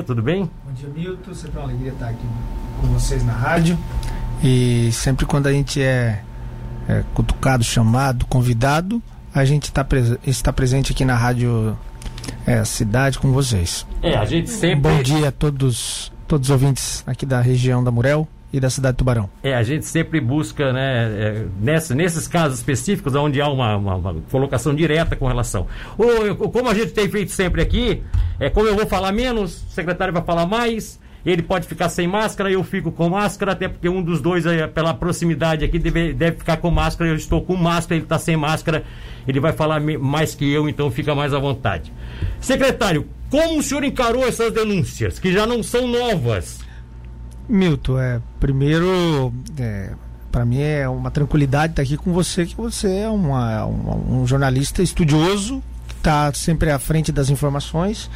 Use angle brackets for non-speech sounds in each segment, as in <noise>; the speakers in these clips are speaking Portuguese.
tudo bem? Bom dia, Milton. Sempre uma alegria estar aqui com vocês na rádio. E sempre quando a gente é, é cutucado, chamado, convidado, a gente tá pres está presente aqui na rádio é, Cidade com vocês. É, a gente sempre. Bom dia a todos, todos os ouvintes aqui da região da Murel e da cidade de Tubarão. É, a gente sempre busca, né, é, nessa, nesses casos específicos, onde há uma, uma, uma, colocação direta com relação. Ou, como a gente tem feito sempre aqui, é como eu vou falar menos, o secretário vai falar mais, ele pode ficar sem máscara, eu fico com máscara, até porque um dos dois, pela proximidade aqui, deve, deve ficar com máscara, eu estou com máscara, ele está sem máscara, ele vai falar mais que eu, então fica mais à vontade. Secretário, como o senhor encarou essas denúncias, que já não são novas? Milton, é, primeiro, é, para mim é uma tranquilidade estar aqui com você, que você é uma, uma, um jornalista estudioso, que está sempre à frente das informações.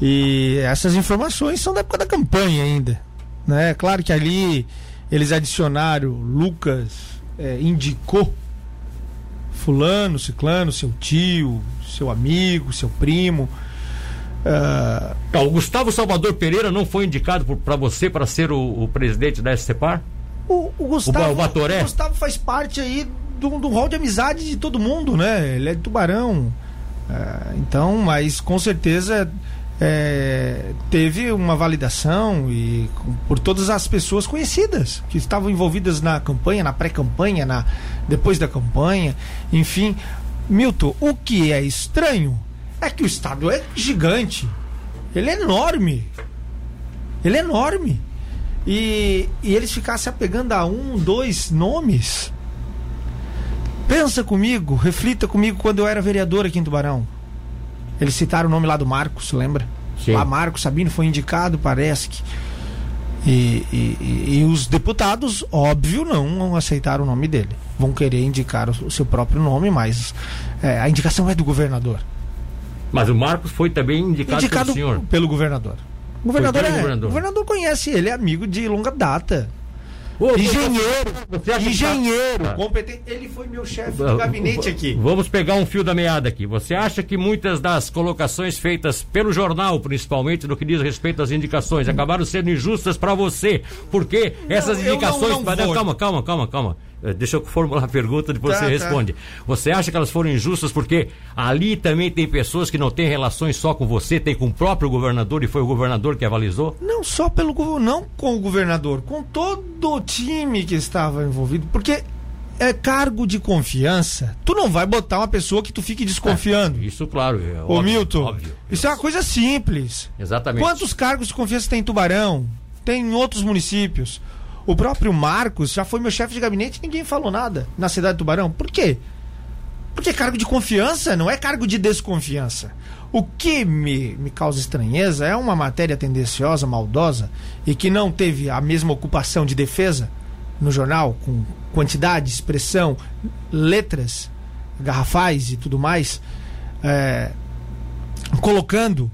E essas informações são da época da campanha ainda. Né? Claro que ali eles adicionaram, Lucas é, indicou fulano, ciclano, seu tio, seu amigo, seu primo. Uh... o Gustavo Salvador Pereira não foi indicado para você para ser o, o, presidente da SCPAR? O, o Gustavo, o, o Gustavo faz parte aí do, do hall de amizade de todo mundo, né? Ele é de Tubarão. Uh, então, mas com certeza é, teve uma validação e por todas as pessoas conhecidas que estavam envolvidas na campanha, na pré-campanha, na depois da campanha, enfim. Milton, o que é estranho é que o Estado é gigante. Ele é enorme. Ele é enorme. E, e eles ficassem apegando a um, dois nomes. Pensa comigo, reflita comigo quando eu era vereador aqui em Tubarão. Eles citaram o nome lá do Marcos, lembra? Sim. Lá Marcos Sabino foi indicado, parece que. E, e, e, os deputados, óbvio, não aceitaram o nome dele. Vão querer indicar o, seu próprio nome, mas é, a indicação é do governador. Mas o Marcos foi também indicado, indicado pelo senhor? Pelo governador. O governador, é, governador. o governador conhece ele, é amigo de longa data. Ô, engenheiro, engenheiro, tá... competente. Ele foi meu chefe de gabinete aqui. Vamos pegar um fio da meada aqui. Você acha que muitas das colocações feitas pelo jornal, principalmente no que diz respeito às indicações, acabaram sendo injustas para você? Porque não, essas indicações. Não, não calma, calma, calma, calma. Eh, deixa eu formular a pergunta, depois tá, você tá. responde. Você acha que elas foram injustas porque ali também tem pessoas que não têm relações só com você, tem com o próprio governador e foi o governador que avalizou? Não só pelo não com o governador, com todo o time que estava envolvido, porque é cargo de confiança. Tu não vai botar uma pessoa que tu fique desconfiando. É, isso, claro. É Ô, óbvio, Milton, óbvio. isso é uma coisa simples. Exatamente. Quantos cargos de confiança tem em Tubarão? Tem em outros municípios? O próprio Marcos já foi meu chefe de gabinete e ninguém falou nada na cidade de Tubarão. Por quê? Porque cargo de confiança não é cargo de desconfiança. O que me, me causa estranheza é uma matéria tendenciosa, maldosa e que não teve a mesma ocupação de defesa no jornal, com quantidade, expressão, letras, garrafais e tudo mais, é, colocando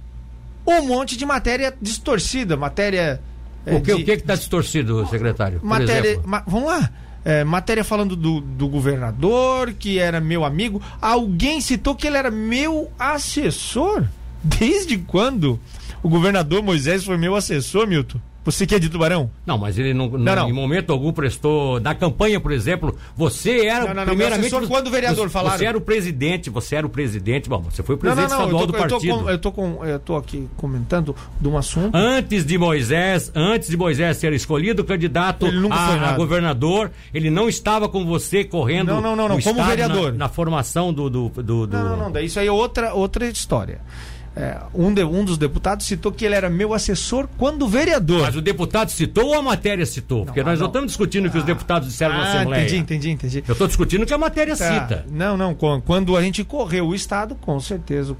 um monte de matéria distorcida, matéria é, o que de... está distorcido, secretário? Matéria, ma, vamos lá. É, matéria falando do, do governador, que era meu amigo. Alguém citou que ele era meu assessor. Desde quando o governador Moisés foi meu assessor, Milton? Você que é de Tubarão? Não, mas ele não, não, não. em momento algum prestou. Na campanha, por exemplo, você era. Não, não, primeiramente. Não, quando o vereador falaram. Você era o presidente, você era o presidente. Bom, você foi o presidente não, não, estadual tô, do partido. Eu tô, com, eu, tô com, eu tô aqui comentando de um assunto. Antes de Moisés, antes de Moisés ser escolhido candidato a, a, governador, ele não estava com você correndo. Não, não, não, não como vereador. Na, na formação do, do, do, do. Não, não, não. Isso aí é outra, outra história. É, um, de, um dos deputados citou que ele era meu assessor quando vereador. Mas o deputado citou ou a matéria citou? Não, Porque nós não, estamos discutindo o que os ah. deputados disseram ah, na Assembleia. Entendi, entendi, entendi. Eu estou discutindo que a matéria tá. cita. Não, não. Quando a gente correu o Estado, com certeza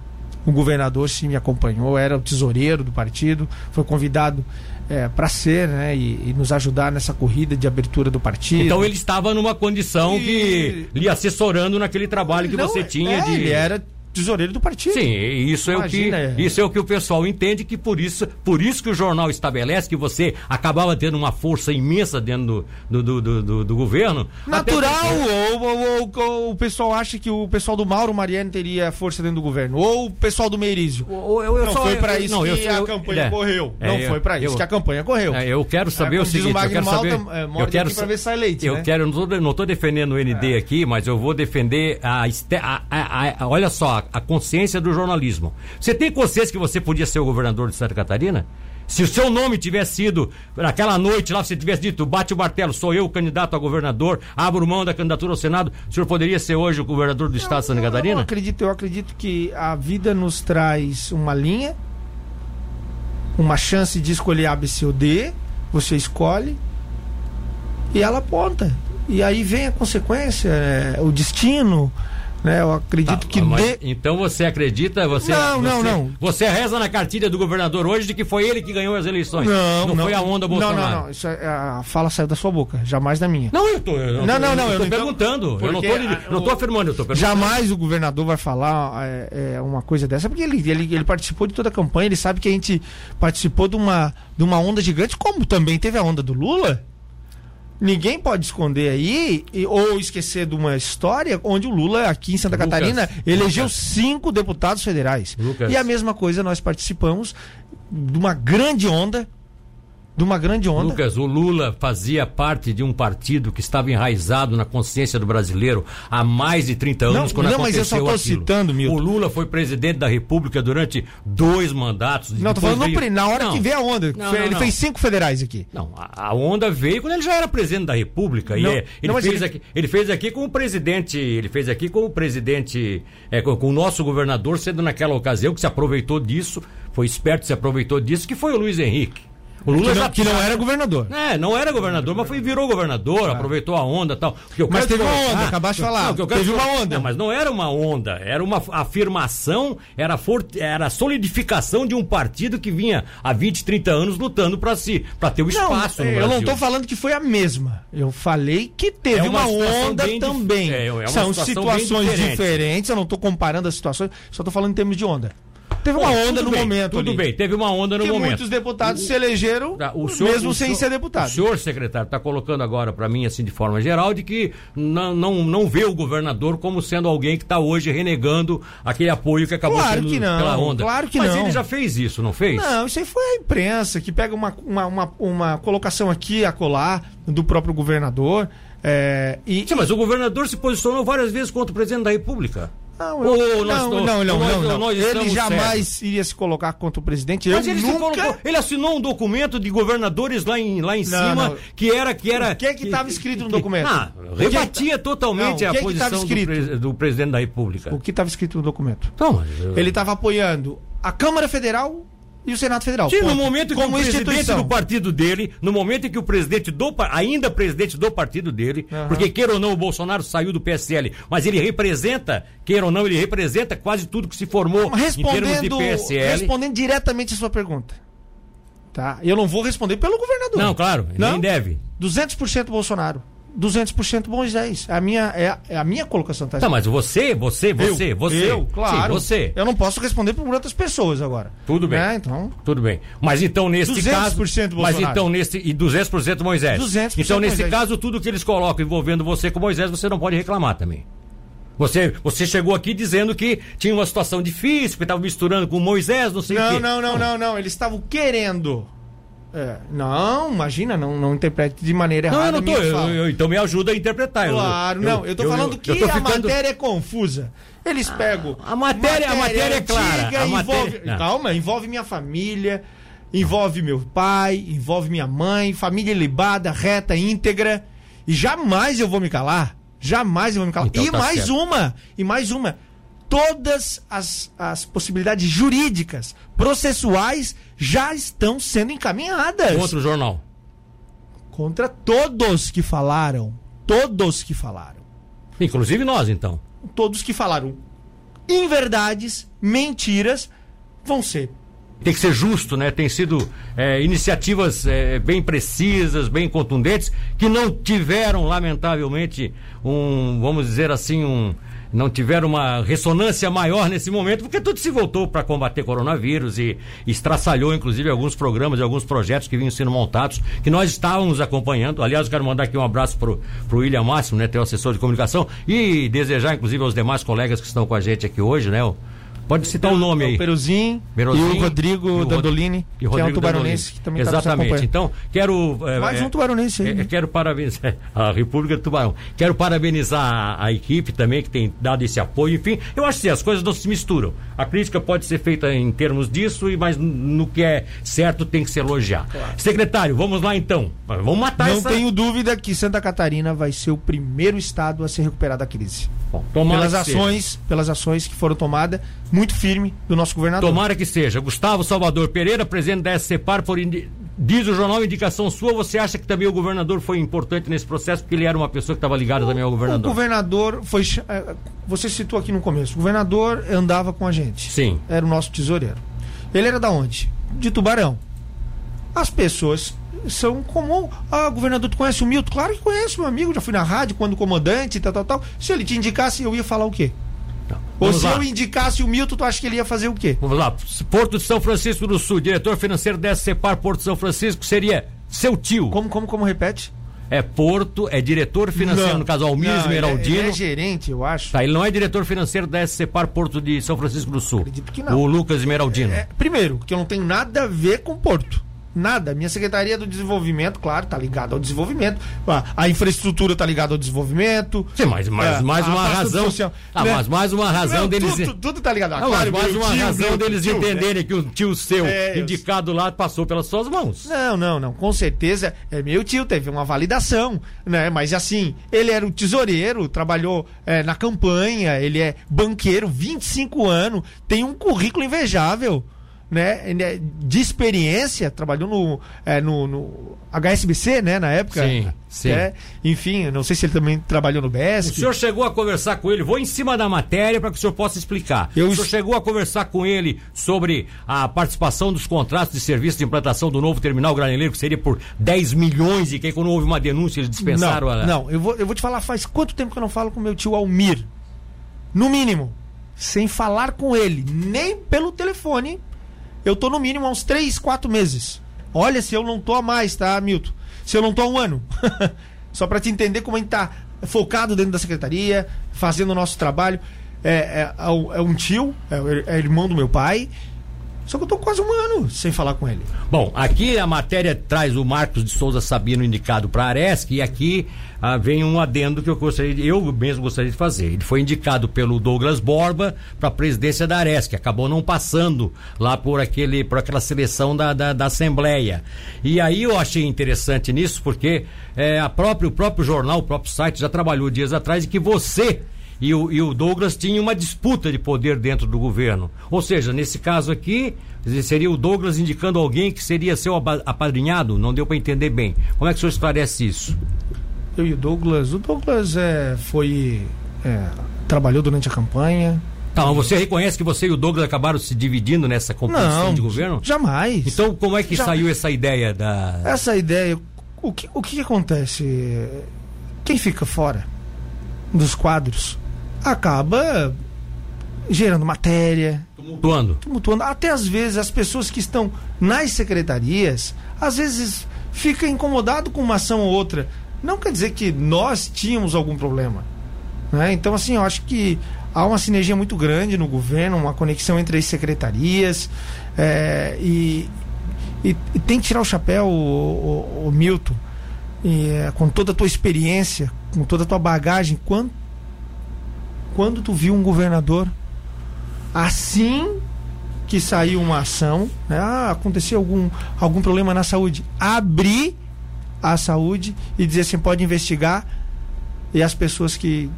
o governador sim me acompanhou, era o tesoureiro do partido, foi convidado é, para ser né, e, e, nos ajudar nessa corrida de abertura do partido. Então ele estava numa condição e... que lhe assessorando naquele trabalho que não, você tinha é, de. Ele era tesoureiro do partido. Sim, isso Imagina, é o que é. isso é o que o pessoal entende que por isso, por isso que o jornal estabelece que você acabava tendo uma força imensa dentro do, do, do, do, do governo. Natural, ou, ou, ou, o pessoal acha que o pessoal do Mauro Mariano teria força dentro do governo, ou o pessoal do Meirізio. não só, foi para isso não, que a campanha é, correu. É, não foi para isso que a campanha correu. É, eu quero saber o seguinte, o eu quero saber, eu quero ver se sai leite, Eu né? quero, não estou defendendo o ND é. aqui, mas eu vou defender a, a, a, a olha só, a consciência do jornalismo. Você tem consciência que você podia ser o governador de Santa Catarina? Se o seu nome tivesse sido, naquela noite lá, você tivesse dito, bate o martelo, sou eu o candidato a governador, abro mão da candidatura ao Senado, o senhor poderia ser hoje o governador do estado de Santa Catarina? Eu acredito, eu acredito que a vida nos traz uma linha, uma chance de escolher A, B, C ou D, você escolhe e ela aponta. E aí vem a consequência, é, o destino, né? Eu acredito tá, que. De... Então você acredita? Você, não, você, não, não. Você reza na cartilha do governador hoje de que foi ele que ganhou as eleições. Não, não, não foi a onda Bolsonaro. Não, não, não. Isso é, a fala saiu da sua boca, jamais da minha. Não, eu tô. Eu não, não, não. Eu, tô perguntando. Eu não tô, a, não tô afirmando, eu tô perguntando. Jamais o governador vai falar é, é, uma coisa dessa, porque ele, ele, ele participou de toda a campanha, ele sabe que a gente participou de uma, de uma onda gigante, como também teve a onda do Lula. Ninguém pode esconder aí ou esquecer de uma história onde o Lula, aqui em Santa Lucas, Catarina, elegeu Lucas. cinco deputados federais. Lucas. E a mesma coisa nós participamos de uma grande onda de uma grande onda. Lucas, o Lula fazia parte de um partido que estava enraizado na consciência do brasileiro há mais de 30 anos, não, quando não, mas eu só estou citando, Milton. O Lula foi presidente da República durante dois mandatos. Não, tô falando veio... na hora não. que veio a onda. Não, ele fez cinco federais aqui. Não, a, a, onda veio quando ele já era presidente da República. e é, ele, fez ele... Aqui, ele fez aqui com o presidente, ele fez aqui com o presidente, é, com, com o nosso governador, sendo naquela ocasião que se aproveitou disso, foi esperto, se aproveitou disso, que foi o Luiz Henrique. O Lula que não, já, que não era governador. É, não era governador, mas foi, virou governador, ah. aproveitou a onda e tal. Mas teve uma onda, ah, acabaste de falar. Não, teve uma onda. Não, mas não era uma onda, era uma afirmação, era, for, era a solidificação de um partido que vinha há 20, 30 anos lutando para si, para ter o espaço não, Eu não estou falando que foi a mesma. Eu falei que teve é uma, uma onda também. É, é São situações diferente. diferentes, eu não estou comparando as situações, só estou falando em termos de onda. Teve uma onda no bem, momento. Tudo ali. bem, teve uma onda no que momento. muitos deputados o, se elegeram, tá, o senhor, mesmo sem senhor, ser deputado. O senhor secretário está colocando agora para mim, assim, de forma geral, de que não, não, não vê o governador como sendo alguém que está hoje renegando aquele apoio que acabou claro sendo que não, pela onda. Claro que Mas não. ele já fez isso, não fez? Não, isso aí foi a imprensa que pega uma, uma, uma, uma colocação aqui a colar do próprio governador. É, e, Sim, mas o governador se posicionou várias vezes contra o presidente da República. Não, eu, não, não, não, não, não, Ele jamais certo. iria se colocar contra o presidente. Mas eu ele nunca... colocou, ele assinou um documento de governadores lá em, lá em não, cima não. que era que era. O que é que estava escrito no documento? Ah, rebatia totalmente não, a posição do, do, presidente da República. O que estava escrito no documento? Então, Ele estava apoiando a Câmara Federal e o Senado Federal. Sim, no momento que Como o presidente do partido dele, no momento em que o presidente do ainda presidente do partido dele, uhum. porque queira ou não o Bolsonaro saiu do PSL, mas ele representa, queira ou não, ele representa quase tudo que se formou em termos de PSL. Respondendo diretamente a sua pergunta. Tá? Eu não vou responder pelo governador. Não, claro, não? nem deve. 200% Bolsonaro. 200% Moisés. É a minha, é a, é a minha colocação. Tá, tá mas você, você, você, eu, você. Eu, claro. Sim, você. Eu não posso responder por outras pessoas agora. Tudo bem. Né? Então... Tudo bem. Mas então nesse 200% caso... Bolsonaro. Mas então nesse... E 200% Moisés. 200% então nesse Moisés. caso, tudo que eles colocam envolvendo você com Moisés, você não pode reclamar também. Você, você chegou aqui dizendo que tinha uma situação difícil, que estava misturando com Moisés, não sei não, o quê. Não, não, não, não. Eles estavam querendo é, não, imagina, não, não interprete de maneira não, errada. Não, eu não tô. Eu, eu, então me ajuda a interpretar. Claro, eu, não. Eu tô falando que tô a matéria é confusa. Eles pegam. A matéria, matéria, a matéria é clara. A envolve, matéria... Calma, envolve minha família, envolve meu pai, envolve minha mãe, família libada, reta, íntegra. E jamais eu vou me calar. Jamais eu vou me calar. Então, e tá mais certo. uma, e mais uma todas as, as possibilidades jurídicas, processuais, já estão sendo encaminhadas. Contra o jornal. Contra todos que falaram. Todos que falaram. Inclusive nós, então. Todos que falaram inverdades, mentiras, vão ser tem que ser justo, né? Tem sido é, iniciativas é, bem precisas, bem contundentes, que não tiveram, lamentavelmente, um, vamos dizer assim, um, não tiveram uma ressonância maior nesse momento, porque tudo se voltou para combater coronavírus e estraçalhou, inclusive, alguns programas e alguns projetos que vinham sendo montados, que nós estávamos acompanhando. Aliás, eu quero mandar aqui um abraço pro, pro William Máximo, né, teu assessor de comunicação, e desejar, inclusive, aos demais colegas que estão com a gente aqui hoje, né? O, Pode citar o um nome aí. O Peruzin, e o Rodrigo e o Dandolini, e o que é um tubaronense que também tá Exatamente. Tá então, quero... É, Mais um tubaronense aí. É, né? Quero parabenizar <laughs> a República do Tubarão. Quero parabenizar a, a, equipe também que tem dado esse apoio. Enfim, eu acho que as coisas não se misturam. A crítica pode ser feita em termos disso, mas no que é certo tem que se elogiar. Claro. Secretário, vamos lá então. Vamos matar Não essa... tenho dúvida que Santa Catarina vai ser o primeiro estado a se recuperar da crise. Bom, pelas ações, pelas ações que foram tomadas, muito firme do nosso governador. Tomara que seja. Gustavo Salvador Pereira, presidente da SCPAR, por indi... diz o jornal indicação sua. Você acha que também o governador foi importante nesse processo porque ele era uma pessoa que estava ligada o, também ao governador? O governador foi, é, você citou aqui no começo. O governador andava com a gente. Sim. Era o nosso tesoureiro. Ele era da onde? De Tubarão. As pessoas são comum. Ah, governador, tu conhece o Milton? Claro que conheço, meu amigo. Já fui na rádio quando comandante, tal, tal, tal. Se ele te indicasse, eu ia falar o quê? Não. Ou se lá. eu indicasse o Milton, tu acha que ele ia fazer o quê? Vamos lá. Porto de São Francisco do Sul, diretor financeiro da SCPAR Porto de São Francisco, seria seu tio. Como, como, como repete? É Porto, é diretor financeiro, não, no caso Almir não, Esmeraldino. Ele é, gerente, eu acho. Tá, ele não é diretor financeiro da SCPAR Porto de São Francisco do Sul. Acredito que não. O Lucas Esmeraldino. É, primeiro, que eu não tenho nada a ver com Porto. Nada. Minha Secretaria do Desenvolvimento, claro, está ligada ao desenvolvimento. A, a infraestrutura está ligada ao desenvolvimento. Sim, mas, mas é, mais uma razão. Social, ah, né? mas mais uma razão não, deles. Tudo, tudo tá ligado. Não, claro, mais uma tio, razão deles tio, entenderem né? que o tio seu, é, indicado lá, passou pelas suas mãos. Não, não, não. Com certeza é meu tio, teve uma validação, né? Mas assim, ele era o tesoureiro, trabalhou é, na campanha, ele é banqueiro, 25 anos, tem um currículo invejável né, é de experiência, trabalhou no, é, no, no, HSBC, né, na época. Sim, sim. É, enfim, não sei se ele também trabalhou no BESC. O senhor chegou a conversar com ele, vou em cima da matéria para que o senhor possa explicar. Eu... O senhor chegou a conversar com ele sobre a participação dos contratos de serviço de implantação do novo terminal granileiro, que seria por 10 milhões, e que aí quando houve uma denúncia eles dispensaram não, a... Não, eu vou, eu vou te falar, faz quanto tempo que eu não falo com meu tio Almir? No mínimo. Sem falar com ele, nem pelo telefone eu tô no mínimo há uns 3, 4 meses. Olha se eu não tô há mais, tá, Milton? Se eu não tô há um ano. <laughs> Só para te entender como a gente tá focado dentro da secretaria, fazendo o nosso trabalho. É, é, é, é um tio, é, é irmão do meu pai, só que eu tô quase um ano sem falar com ele. Bom, aqui a matéria traz o Marcos de Souza Sabino indicado para a Aresc e aqui ah, vem um adendo que eu gostaria, eu mesmo gostaria de fazer. Ele foi indicado pelo Douglas Borba para a presidência da Aresc, acabou não passando lá por aquele, por aquela seleção da, da, da Assembleia. E aí eu achei interessante nisso porque é, a própria, o próprio jornal, o próprio site já trabalhou dias atrás e que você e o, e o Douglas tinha uma disputa de poder dentro do governo. Ou seja, nesse caso aqui, seria o Douglas indicando alguém que seria seu apadrinhado? Não deu para entender bem. Como é que o senhor esclarece isso? Eu e o Douglas. O Douglas é, foi. É, trabalhou durante a campanha. Mas você reconhece que você e o Douglas acabaram se dividindo nessa competição de governo? Jamais. Então, como é que saiu essa ideia da. Essa ideia. O que, o que acontece? Quem fica fora dos quadros acaba gerando matéria. Tumultuando. Tumultuando. Até às vezes as pessoas que estão nas secretarias, às vezes fica incomodado com uma ação ou outra. Não quer dizer que nós tínhamos algum problema. Né? Então, assim, eu acho que há uma sinergia muito grande no governo, uma conexão entre as secretarias. É, e, e, e, tem que tirar o chapéu, o, o, o Milton, e, é, com toda a tua experiência, com toda a tua bagagem, quanto quando tu viu um governador assim que saiu uma ação, né? ah, aconteceu algum, algum problema na saúde, abrir a saúde e dizer assim, pode investigar e as pessoas que,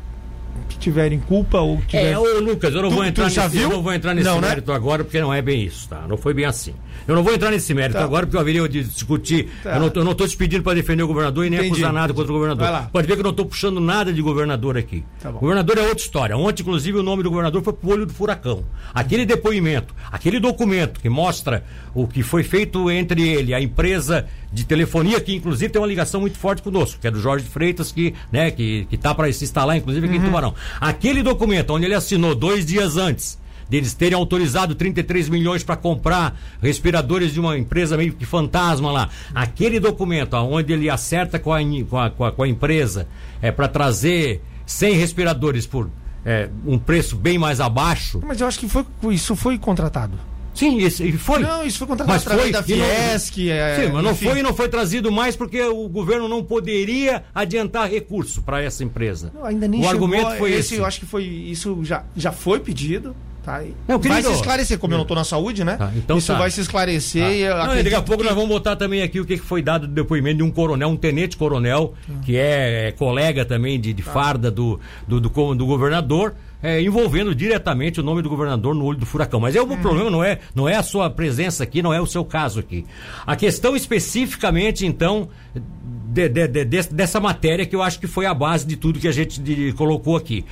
que tiverem culpa ou que É, ô Lucas, eu não tu, vou entrar nesse, eu não vou entrar nesse não, né? mérito né? agora porque não é bem isso, tá? Não foi bem assim. Eu não vou entrar nesse mérito tá. agora, porque eu haveria de discutir. Tá. Eu não estou te pedindo para defender o governador e nem Entendi. acusar nada contra o governador. Pode ver que eu não estou puxando nada de governador aqui. Tá governador é outra história. Ontem, inclusive, o nome do governador foi pro olho do furacão. Aquele depoimento, aquele documento que mostra o que foi feito entre ele, a empresa de telefonia, que inclusive tem uma ligação muito forte conosco, que é do Jorge Freitas, que né, que, que tá para se instalar, inclusive, aqui uhum. em Tubarão. Aquele documento onde ele assinou dois dias antes deles terem autorizado 33 milhões para comprar respiradores de uma empresa meio que fantasma lá. Aquele documento onde ele acerta com a, com a, com a, com a empresa é, para trazer 100 respiradores por é, um preço bem mais abaixo. Mas eu acho que foi, isso foi contratado. Sim, isso foi. Não, isso foi contratado mas foi, da Fiesc. Não, é, sim, mas não foi e não foi trazido mais porque o governo não poderia adiantar recurso para essa empresa. Não, ainda nem o chegou, argumento foi esse. Eu acho que foi isso já, já foi pedido. Tá? Não, vai se esclarecer, como eu não estou na saúde, né? Tá, então Isso tá. vai se esclarecer. Tá. E não, daqui a pouco que... nós vamos botar também aqui o que foi dado do depoimento de um coronel, um tenente-coronel, tá. que é, é, colega também de, de tá. farda do, do, do, do governador é, envolvendo diretamente o nome do governador no olho do furacão. Mas é o uhum. problema não é, não é a sua presença aqui, não é o seu caso aqui. A questão especificamente, então, de, de, de, dessa matéria que eu acho que foi a base de tudo que a gente colocou aqui.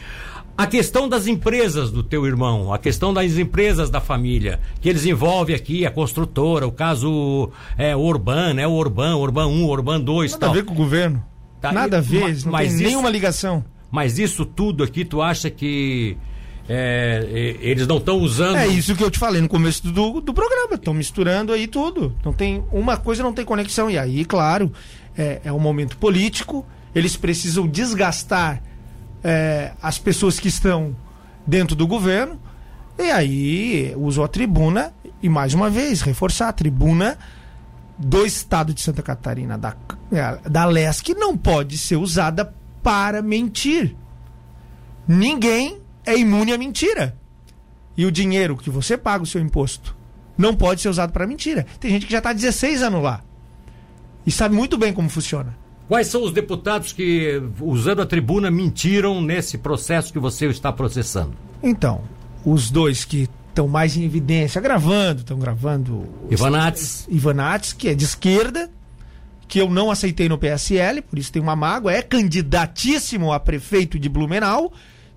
A questão das empresas do teu irmão, a questão das empresas da família, que eles envolvem aqui, a construtora, o caso é, Urban, né? O Urban, Urban 1, Urban 2 Nada tal. a ver com o governo. Tá, Nada a ver, mas, não mas tem isso, nenhuma ligação. Mas isso tudo aqui, tu acha que é, eles não estão usando. É isso que eu te falei no começo do, do programa. Estão misturando aí tudo. Não tem uma coisa não tem conexão. E aí, claro, é, é um momento político. Eles precisam desgastar é, as pessoas que estão dentro do governo. E aí usou a tribuna e mais uma vez reforçar a tribuna do Estado de Santa Catarina da é, da LESC não pode ser usada para mentir. Ninguém é imune à mentira. E o dinheiro que você paga o seu imposto não pode ser usado para mentira. Tem gente que já está 16 anos lá e sabe muito bem como funciona. Quais são os deputados que, usando a tribuna, mentiram nesse processo que você está processando? Então, os dois que estão mais em evidência, gravando, estão gravando. Ivanates. Ivanates, que é de esquerda, que eu não aceitei no PSL, por isso tem uma mágoa, é candidatíssimo a prefeito de Blumenau,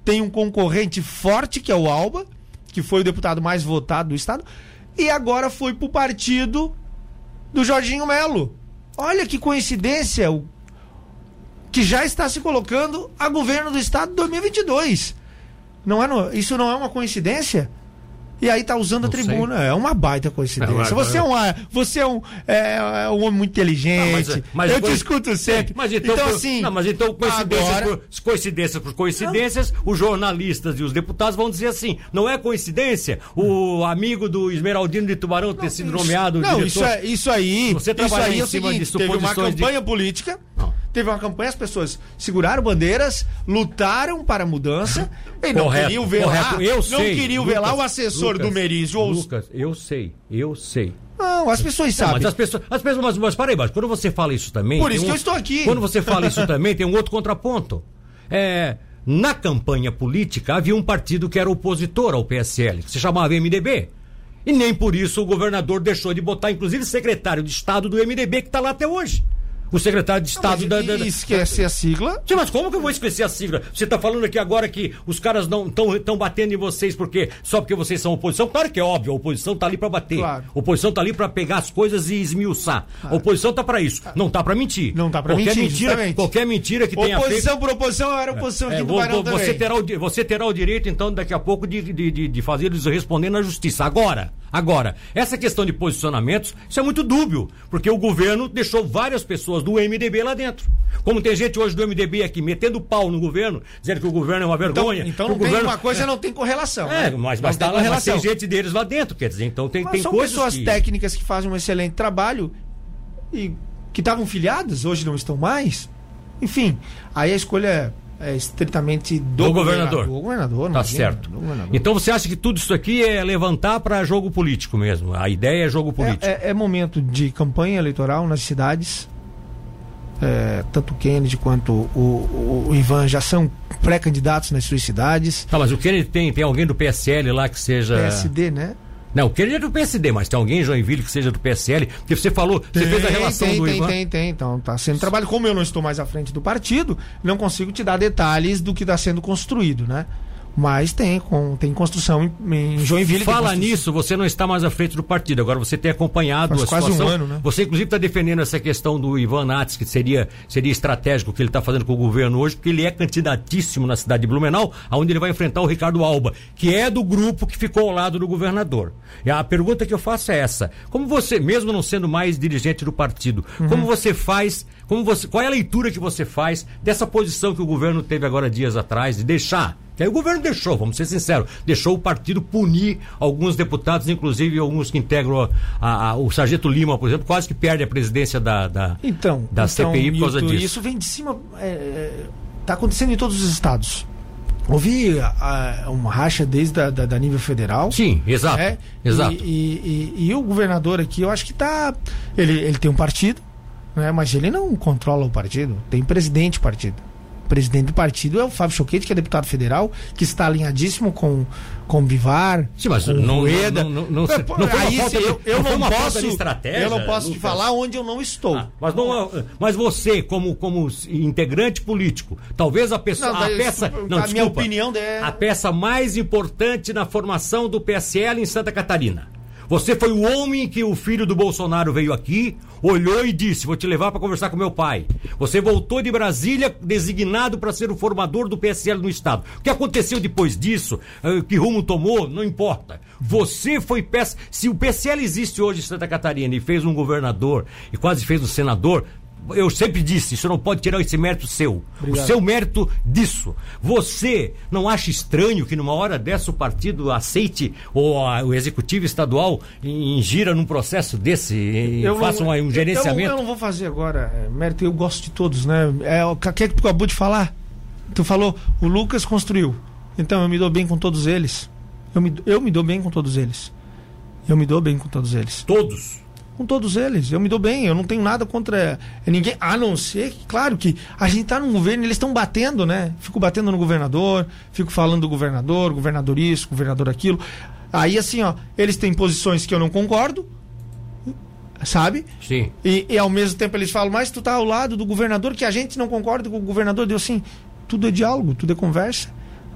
tem um concorrente forte que é o Alba, que foi o deputado mais votado do estado, e agora foi pro partido do Jorginho Melo. Olha que coincidência, o que já está se colocando a governo do estado 2022. Não é no, isso não é uma coincidência? E aí tá usando não a tribuna. Sei. É uma baita coincidência. você é um, você é um, é, é um homem muito inteligente. Mas, mas eu te escuto sempre. Mas então, então assim. Não, mas então, coincidências, agora... por, coincidências por coincidências, os jornalistas e os deputados vão dizer assim: não é coincidência o amigo do Esmeraldino de Tubarão ter sido nomeado. Não, diretor, isso, é, isso aí. Você trabalha isso aí é em cima seguinte, de Teve uma campanha de... política. Teve uma campanha, as pessoas seguraram bandeiras, lutaram para a mudança <laughs> e não correto, queriam ver correto. lá. Eu não sei, queriam Lucas, ver lá o assessor Lucas, do Merizio. Lucas, eu sei, eu sei. Não, as pessoas sabem. Não, mas as pessoas, as pessoas mas, mas para aí, mas quando você fala isso também. Por isso um, que eu estou aqui. Quando você fala isso <laughs> também, tem um outro contraponto. É, na campanha política havia um partido que era opositor ao PSL, que se chamava MDB. E nem por isso o governador deixou de botar, inclusive, secretário de Estado do MDB, que está lá até hoje o secretário de Estado não, da, da, Esquece a sigla? Sim, mas como que eu vou esquecer a sigla? Você está falando aqui agora que os caras não estão batendo em vocês porque só porque vocês são oposição? Claro que é óbvio, a oposição está ali para bater. Claro. A oposição está ali para pegar as coisas e esmiuçar. Claro. A oposição está para isso. Não está para mentir. Não está para mentir. Mentira, justamente. qualquer mentira que tenha Oposição feito... por oposição era oposição é, aqui é, do Barão você terá, o, você terá o direito, então, daqui a pouco, de, de, de, de fazer eles responder na justiça. Agora, Agora, essa questão de posicionamentos, isso é muito dúbio, porque o governo deixou várias pessoas do MDB lá dentro. Como tem gente hoje do MDB aqui metendo pau no governo, dizendo que o governo é uma então, vergonha. Então, então não tem governo... uma coisa não tem correlação. É, né? mas, mas, tá lá, mas tem gente deles lá dentro, quer dizer, então tem, mas tem são coisas. Pessoas que... técnicas que fazem um excelente trabalho e que estavam filiadas, hoje não estão mais. Enfim, aí a escolha é estritamente do, do governador. Do governador, Tá imagina, certo. Governador. Então você acha que tudo isso aqui é levantar para jogo político mesmo? A ideia é jogo político? É, é, é momento de campanha eleitoral nas cidades. É, tanto o Kennedy quanto o, o, o Ivan já são pré-candidatos nas suas cidades. Tá, mas o Kennedy tem, tem alguém do PSL lá que seja. PSD, né? Não, o querer é do PSD, mas tem alguém em Joinville que seja do PSL? Porque você falou, tem, você fez a relação tem, do tem, Ivan. Tem, tem, Então, tá sendo trabalho. Como eu não estou mais à frente do partido, não consigo te dar detalhes do que está sendo construído, né? Mas tem, com, tem construção em, em Joinville. Fala nisso, você não está mais à frente do partido. Agora você tem acompanhado Faz a quase situação. Um ano, né? Você, inclusive, está defendendo essa questão do Ivan Nats, que seria, seria estratégico o que ele está fazendo com o governo hoje, porque ele é candidatíssimo na cidade de Blumenau, onde ele vai enfrentar o Ricardo Alba, que é do grupo que ficou ao lado do governador. E a pergunta que eu faço é essa: como você, mesmo não sendo mais dirigente do partido, uhum. como você faz, como você, qual é a leitura que você faz dessa posição que o governo teve agora dias atrás de deixar que aí o governo deixou, vamos ser sinceros, deixou o partido punir alguns deputados, inclusive alguns que integram a, a, o Sargento Lima, por exemplo, quase que perde a presidência da, da, então, da então, CPI por causa disso. Isso vem de cima. Está é, é tá acontecendo em todos os estados. Houve a, a, uma racha desde a, da, da, nível federal. Sim, exato. É, exato. E, e, e, e, o governador aqui, eu acho que está. Ele, ele tem um partido, né, mas ele não controla o partido. Tem presidente partido presidente do partido é o Fábio Choquete, que é deputado federal, que está alinhadíssimo com, com o Bivar. Sim, mas com não, Rueda. não, não, não, não, não aí, falta, eu, eu não, não posso eu não posso te falar onde eu não estou. Ah, mas, não, mas você, como, como integrante político, talvez a pessoa. a peça. Não, a desculpa, minha opinião é... A peça mais importante na formação do PSL em Santa Catarina. Você foi o homem que o filho do Bolsonaro veio aqui, olhou e disse: Vou te levar para conversar com meu pai. Você voltou de Brasília designado para ser o formador do PSL no Estado. O que aconteceu depois disso, eh, que rumo tomou, não importa. Você foi peça. Se o PSL existe hoje em Santa Catarina e fez um governador e quase fez um senador, eu sempre disse, isso não pode tirar esse mérito seu. Obrigado. O seu mérito disso. Você não acha estranho que numa hora dessa o partido aceite ou a, o executivo estadual ingira num processo desse e eu faça um, um gerenciamento? Eu, eu, não vou fazer agora, é, mérito, eu gosto de todos, né? É, o que tu acabou de falar? Tu falou, o Lucas construiu. Então eu me dou bem com todos eles. Eu me, eu me dou bem com todos eles. Eu me dou bem com todos eles. Todos? Com todos eles. Eu me dou bem, eu não tenho nada contra ninguém, a não ser que, claro, que a gente está num governo, eles estão batendo, né? Fico batendo no governador, fico falando do governador, governador isso, governador aquilo. Aí, assim, ó, eles têm posições que eu não concordo, sabe? Sim. E, e, ao mesmo tempo eles falam, mas tu tá ao lado do governador que a gente não concorda com o governador. Deu assim, tudo é diálogo, tudo é conversa.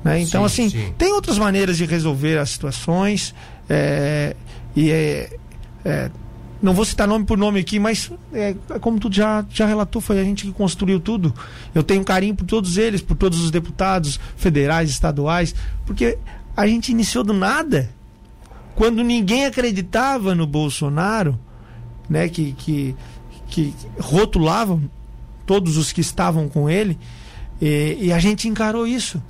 Né? Então, sim, assim, sim. tem outras maneiras de resolver as situações. É, e é, é, não vou citar nome por nome aqui, mas é, como tu já, já relatou, foi a gente que construiu tudo. Eu tenho carinho por todos eles, por todos os deputados federais, estaduais, porque a gente iniciou do nada. Quando ninguém acreditava no Bolsonaro, né, que, que, que rotulavam todos os que estavam com ele, e, e a gente encarou isso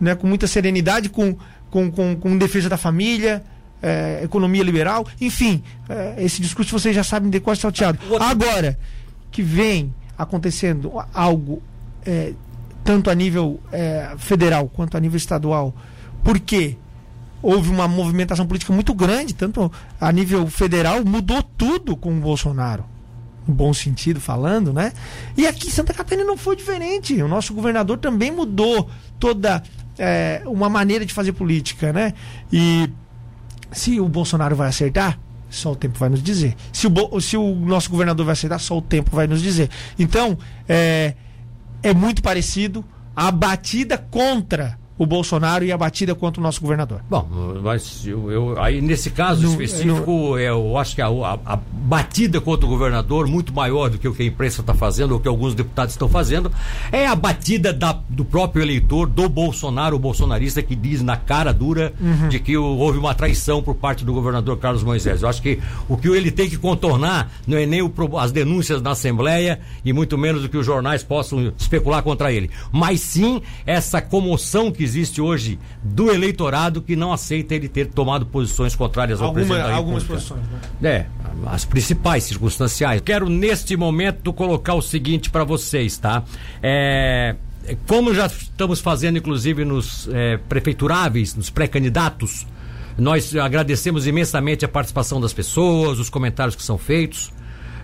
né, com muita serenidade, com, com, com, com defesa da família, é, economia liberal, enfim, é, esse discurso vocês já sabem de qual é salteado. Agora, que vem acontecendo algo é, tanto a nível é, federal quanto a nível estadual, porque houve uma movimentação política muito grande, tanto a nível federal, mudou tudo com o Bolsonaro. No bom sentido falando, né? E aqui em Santa Catarina não foi diferente. O nosso governador também mudou toda é, uma maneira de fazer política, né? E se o Bolsonaro vai acertar, só o tempo vai nos dizer. Se o, se o nosso governador vai acertar, só o tempo vai nos dizer. Então, é, é muito parecido a batida contra o Bolsonaro e a batida contra o nosso governador. Bom, mas eu, eu aí nesse caso no, específico, no... eu acho que a, a, a, batida contra o governador, muito maior do que o que a imprensa está fazendo, ou que alguns deputados estão fazendo, é a batida da, do próprio eleitor, do Bolsonaro, o bolsonarista, que diz na cara dura uhum. de que houve uma traição por parte do governador Carlos Moisés. Eu acho que o que ele tem que contornar não é nem o, as denúncias na Assembleia e muito menos o que os jornais possam especular contra ele, mas sim essa comoção que existe hoje do eleitorado que não aceita ele ter tomado posições contrárias ao Alguma, presidente da Algumas posições, né? É, as principais circunstanciais. Quero neste momento colocar o seguinte para vocês, tá? É, como já estamos fazendo, inclusive, nos é, prefeituráveis, nos pré-candidatos, nós agradecemos imensamente a participação das pessoas, os comentários que são feitos,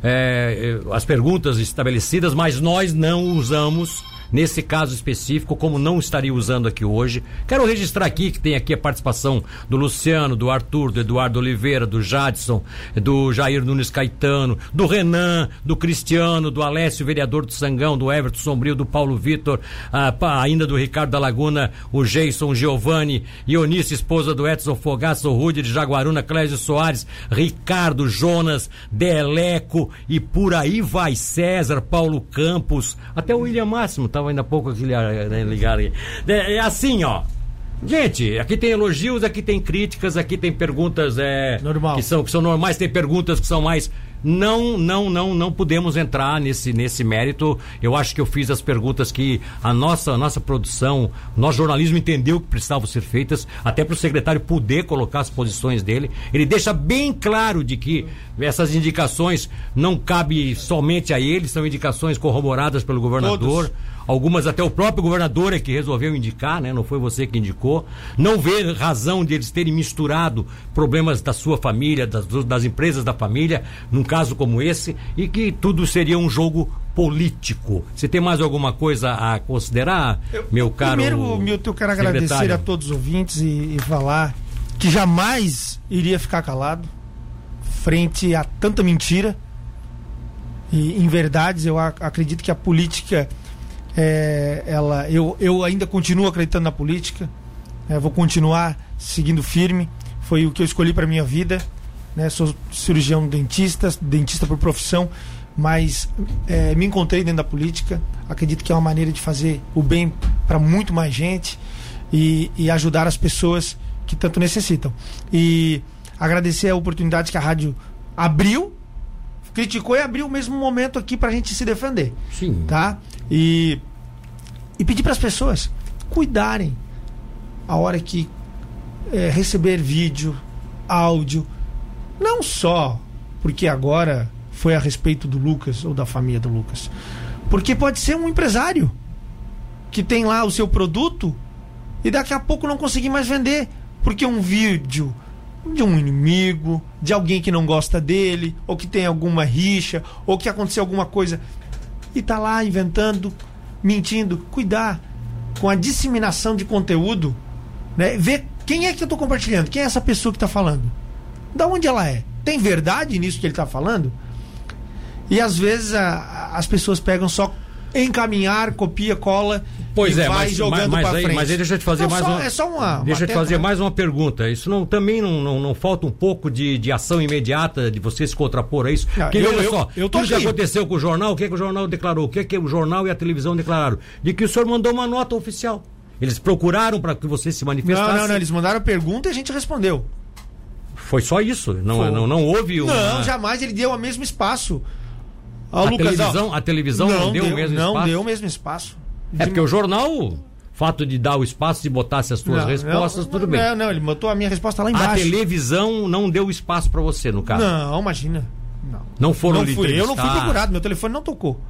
é, as perguntas estabelecidas, mas nós não usamos nesse caso específico, como não estaria usando aqui hoje. Quero registrar aqui que tem aqui a participação do Luciano, do Arthur, do Eduardo Oliveira, do Jadson, do Jair Nunes Caetano, do Renan, do Cristiano, do Alessio, vereador do Sangão, do Everton Sombrio, do Paulo Vitor, ah, ainda do Ricardo da Laguna, o Jason Giovanni, Ionice, esposa do Edson Fogaça, o Rude de Jaguaruna, Clésio Soares, Ricardo, Jonas, Deleco e por aí vai César, Paulo Campos, até o William Máximo estava ainda há pouco aqui né, ligado. É, é assim, ó. Gente, aqui tem elogios, aqui tem críticas, aqui tem perguntas é, Normal. que, são, que são normais, tem perguntas que são mais não, não, não, não podemos entrar nesse, nesse mérito. Eu acho que eu fiz as perguntas que a nossa, a nossa produção, nosso jornalismo entendeu que precisavam ser feitas, até para o secretário poder colocar as posições dele. Ele deixa bem claro de que essas indicações não cabem somente a ele, são indicações corroboradas pelo governador. Todos algumas até o próprio governador é que resolveu indicar, né? Não foi você que indicou. Não vê razão de eles terem misturado problemas da sua família, das, das empresas da família, num caso como esse, e que tudo seria um jogo político. Você tem mais alguma coisa a considerar, eu, meu caro? Primeiro, Milton, eu quero agradecer a todos os ouvintes e, e falar que jamais iria ficar calado frente a tanta mentira. E em verdades, eu acredito que a política é, ela, eu, eu ainda continuo acreditando na política, é, vou continuar seguindo firme. Foi o que eu escolhi para minha vida. Né? Sou cirurgião dentista, dentista por profissão, mas é, me encontrei dentro da política. Acredito que é uma maneira de fazer o bem para muito mais gente e, e ajudar as pessoas que tanto necessitam. E agradecer a oportunidade que a rádio abriu, criticou e abriu o mesmo momento aqui para a gente se defender. Sim. Tá? E, e pedir para as pessoas cuidarem a hora que é, receber vídeo, áudio, não só porque agora foi a respeito do Lucas ou da família do Lucas, porque pode ser um empresário que tem lá o seu produto e daqui a pouco não conseguir mais vender porque um vídeo de um inimigo, de alguém que não gosta dele, ou que tem alguma rixa, ou que aconteceu alguma coisa e tá lá inventando, mentindo. Cuidar com a disseminação de conteúdo, né? Ver quem é que eu estou compartilhando, quem é essa pessoa que está falando, da onde ela é, tem verdade nisso que ele está falando? E às vezes a, as pessoas pegam só encaminhar, copia, cola pois é, vai mas, jogando mas, mas, aí, frente. mas aí deixa eu te fazer não, mais só, uma. É só uma. Deixa eu te fazer mais uma pergunta. Isso não, também não, não, não falta um pouco de, de ação imediata de você se contrapor a isso? Não, Porque eu, olha só, eu, eu tudo que aconteceu com o jornal, o que, que o jornal declarou? O que, que o jornal e a televisão declararam? De que o senhor mandou uma nota oficial. Eles procuraram para que você se manifestasse. Não, não, não. Eles mandaram a pergunta e a gente respondeu. Foi só isso. Não, não, não houve uma... Não, jamais. Ele deu o mesmo espaço. A, Lucas, televisão, a televisão não, não deu, deu, o mesmo não espaço? Não deu o mesmo espaço. É porque o jornal fato de dar o espaço e botasse as suas não, respostas, não, tudo bem. Não, não, ele botou a minha resposta lá embaixo. A televisão não deu espaço para você, no caso. Não, imagina. Não. Não foram não fui, Eu não fui procurado, meu telefone não tocou.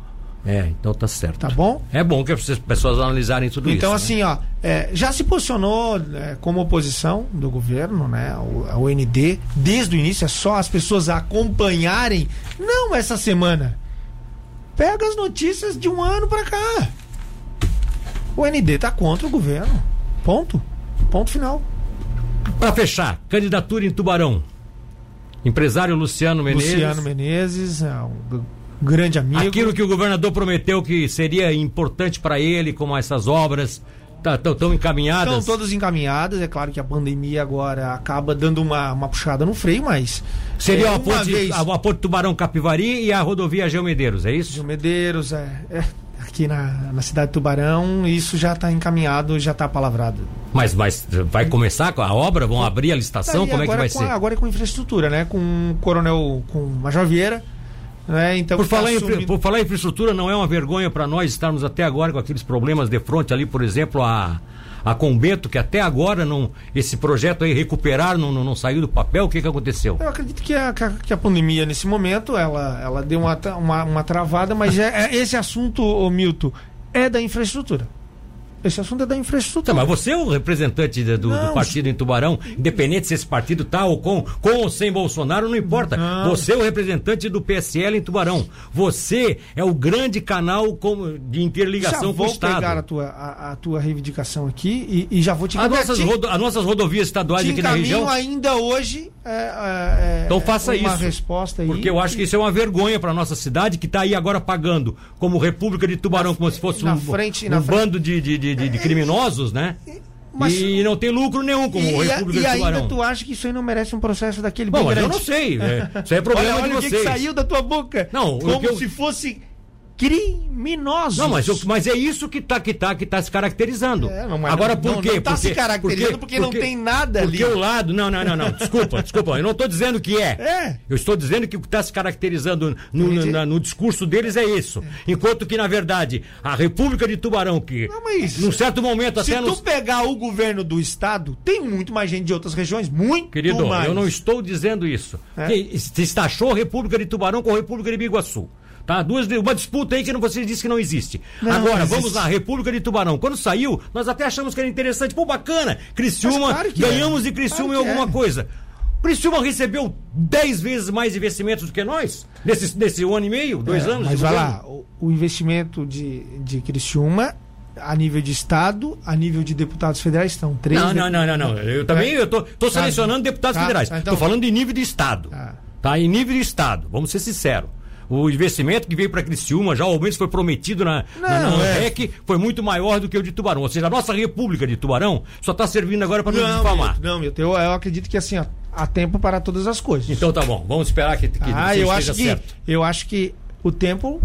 É, então tá certo. Tá bom? É bom que as pessoas analisarem tudo então, isso. Então, assim, né? ó, é, já se posicionou é, como oposição do governo, né? O, a OND, desde o início, é só as pessoas acompanharem, não essa semana. Pega as notícias de um ano para cá. O ND está contra o governo. Ponto. Ponto final. Para fechar, candidatura em Tubarão. Empresário Luciano Menezes. Luciano Menezes, é um grande amigo. Aquilo que o governador prometeu que seria importante para ele, como essas obras, estão tá, encaminhadas? Estão todas encaminhadas. É claro que a pandemia agora acaba dando uma, uma puxada no freio, mas. Seria é, a, ponte, vez... a, a ponte Tubarão Capivari e a rodovia Geomedeiros, é isso? Geomedeiros, é. é aqui na, na cidade de Tubarão, isso já está encaminhado, já está palavrado. Mas, mas vai começar com a obra? Vão abrir a licitação? Como é que vai ser? agora é com infraestrutura, né? Com o coronel, com o Major Vieira. Né? Então, por, tá falar assumindo... em, por falar em infraestrutura, não é uma vergonha para nós estarmos até agora com aqueles problemas de fronte ali, por exemplo, a a Combeto, que até agora não esse projeto aí recuperar não, não, não saiu do papel, o que, que aconteceu? Eu acredito que a, que a pandemia nesse momento ela, ela deu uma, uma, uma travada, mas é, é esse assunto, ô Milton, é da infraestrutura. Esse assunto é da infraestrutura. Tá, mas você é o representante do, do, do partido em Tubarão, independente se esse partido tá ou com, com ou sem Bolsonaro, não importa. Não. Você é o representante do PSL em Tubarão. Você é o grande canal com, de interligação já com o Estado. vou pegar a tua, a, a, tua reivindicação aqui e, e já vou te as nossas, rodo, as nossas rodovias estaduais aqui na região. ainda hoje é, é, então faça uma isso. Resposta aí. Porque eu acho que isso é uma vergonha para nossa cidade que está aí agora pagando como República de Tubarão, na, como se fosse um, frente, um bando de, de, de, de, criminosos, né? Mas, e não tem lucro nenhum como e, República e de. E ainda tu acha que isso aí não merece um processo daquele Bom, mas eu não sei. É, isso é <laughs> problema olha, olha de vocês. O que, que saiu da tua boca? Não, como eu, se fosse criminosos. Não, mas, mas é isso que está que tá, que tá se caracterizando. É, não, Agora, por não, quê? Não está se caracterizando porque, porque, porque, não tem nada ali. Porque o lado. Não, não, não, não. Desculpa, desculpa. Eu não estou dizendo que é. É. Eu estou dizendo que o que está se caracterizando no, no, no, no, discurso deles é isso. É. Enquanto que, na verdade, a República de Tubarão, que. Não, mas, num certo momento se até. Se tu pegar o governo do estado, tem muito mais gente de outras regiões. Muito Querido, mais. eu não estou dizendo isso. É. Se taxou a República de Tubarão com a República de Biguaçu. Tá? Duas, uma disputa aí que você disse que não existe. Não, Agora, vamos lá, República de Tubarão. Quando saiu, nós até achamos que era interessante. Pô, bacana. Criciúma, claro ganhamos é. de Criciúma claro em alguma é. coisa. Criciúma recebeu 10 vezes mais investimentos do que nós? Nesse, nesse um ano e meio, dois é, anos? Mas vai lá, o, o, investimento de, de Criciúma a nível de Estado, a nível de deputados federais, estão três. Não, não, não, não, não. Eu também é. eu tô, tô tá. selecionando deputados tá. federais. Estou então, falando de nível de Estado. Tá. tá, em nível de Estado, vamos ser sinceros o investimento que veio para Criciúma, já ao menos foi prometido na, não, na, na é. REC, foi muito maior do que o de Tubarão. Ou seja, a nossa República de Tubarão só está servindo agora para nos difamar. Não, meu, eu, eu acredito que assim, ó, há tempo para todas as coisas. Então tá bom, vamos esperar que, que ah, eu acho que, certo. Eu acho que o tempo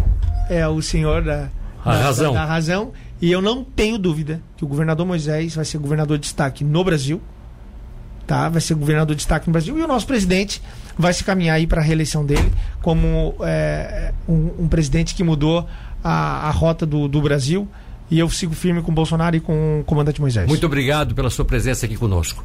é o senhor da, a da, razão. Da, da razão. E eu não tenho dúvida que o governador Moisés vai ser governador de destaque no Brasil. Tá? Vai ser governador de destaque no Brasil. E o nosso presidente vai se caminhar aí para a reeleição dele como é, um, um, presidente que mudou a, a rota do, do Brasil. E eu sigo firme com o Bolsonaro e com o comandante Moisés. Muito obrigado pela sua presença aqui conosco.